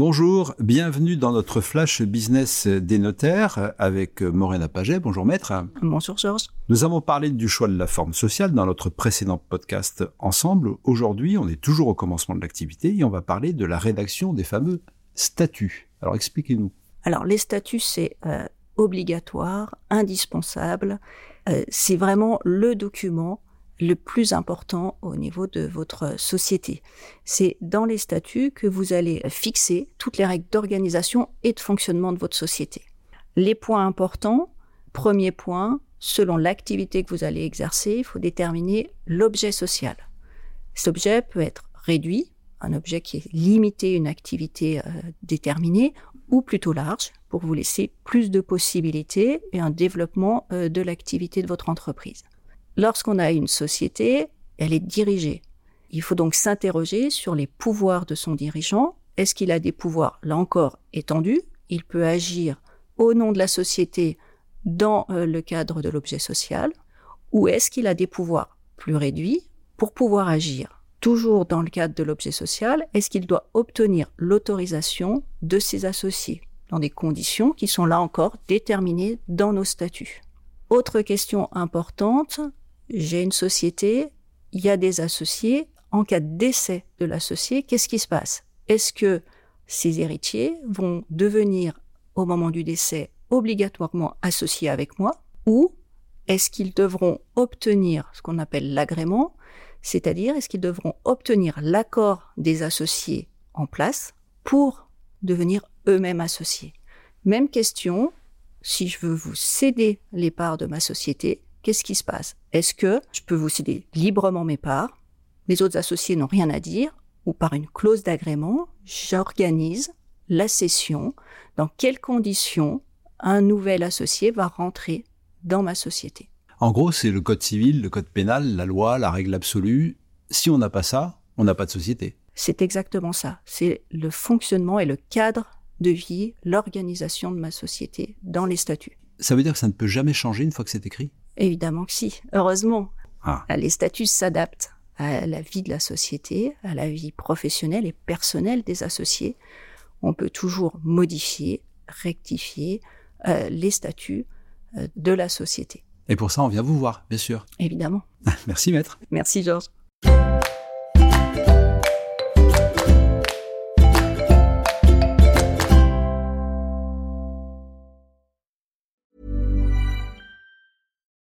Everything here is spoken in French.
Bonjour, bienvenue dans notre flash business des notaires avec Morena Paget. Bonjour maître. Bonjour Georges. Nous avons parlé du choix de la forme sociale dans notre précédent podcast ensemble. Aujourd'hui, on est toujours au commencement de l'activité et on va parler de la rédaction des fameux statuts. Alors expliquez-nous. Alors les statuts, c'est euh, obligatoire, indispensable. Euh, c'est vraiment le document le plus important au niveau de votre société. C'est dans les statuts que vous allez fixer toutes les règles d'organisation et de fonctionnement de votre société. Les points importants, premier point, selon l'activité que vous allez exercer, il faut déterminer l'objet social. Cet objet peut être réduit, un objet qui est limité à une activité euh, déterminée, ou plutôt large, pour vous laisser plus de possibilités et un développement euh, de l'activité de votre entreprise. Lorsqu'on a une société, elle est dirigée. Il faut donc s'interroger sur les pouvoirs de son dirigeant. Est-ce qu'il a des pouvoirs, là encore, étendus Il peut agir au nom de la société dans euh, le cadre de l'objet social. Ou est-ce qu'il a des pouvoirs plus réduits pour pouvoir agir? Toujours dans le cadre de l'objet social, est-ce qu'il doit obtenir l'autorisation de ses associés dans des conditions qui sont là encore déterminées dans nos statuts? Autre question importante, j'ai une société, il y a des associés. En cas de décès de l'associé, qu'est-ce qui se passe? Est-ce que ces héritiers vont devenir, au moment du décès, obligatoirement associés avec moi? Ou est-ce qu'ils devront obtenir ce qu'on appelle l'agrément? C'est-à-dire, est-ce qu'ils devront obtenir l'accord des associés en place pour devenir eux-mêmes associés? Même question, si je veux vous céder les parts de ma société, qu'est-ce qui se passe? Est-ce que je peux vous céder librement mes parts Les autres associés n'ont rien à dire ou par une clause d'agrément, j'organise la cession dans quelles conditions un nouvel associé va rentrer dans ma société? En gros, c'est le code civil, le code pénal, la loi, la règle absolue. Si on n'a pas ça, on n'a pas de société. C'est exactement ça. C'est le fonctionnement et le cadre de vie, l'organisation de ma société dans les statuts. Ça veut dire que ça ne peut jamais changer une fois que c'est écrit? Évidemment que si, heureusement. Ah. Les statuts s'adaptent à la vie de la société, à la vie professionnelle et personnelle des associés. On peut toujours modifier, rectifier euh, les statuts euh, de la société. Et pour ça, on vient vous voir, bien sûr. Évidemment. Merci, maître. Merci, Georges.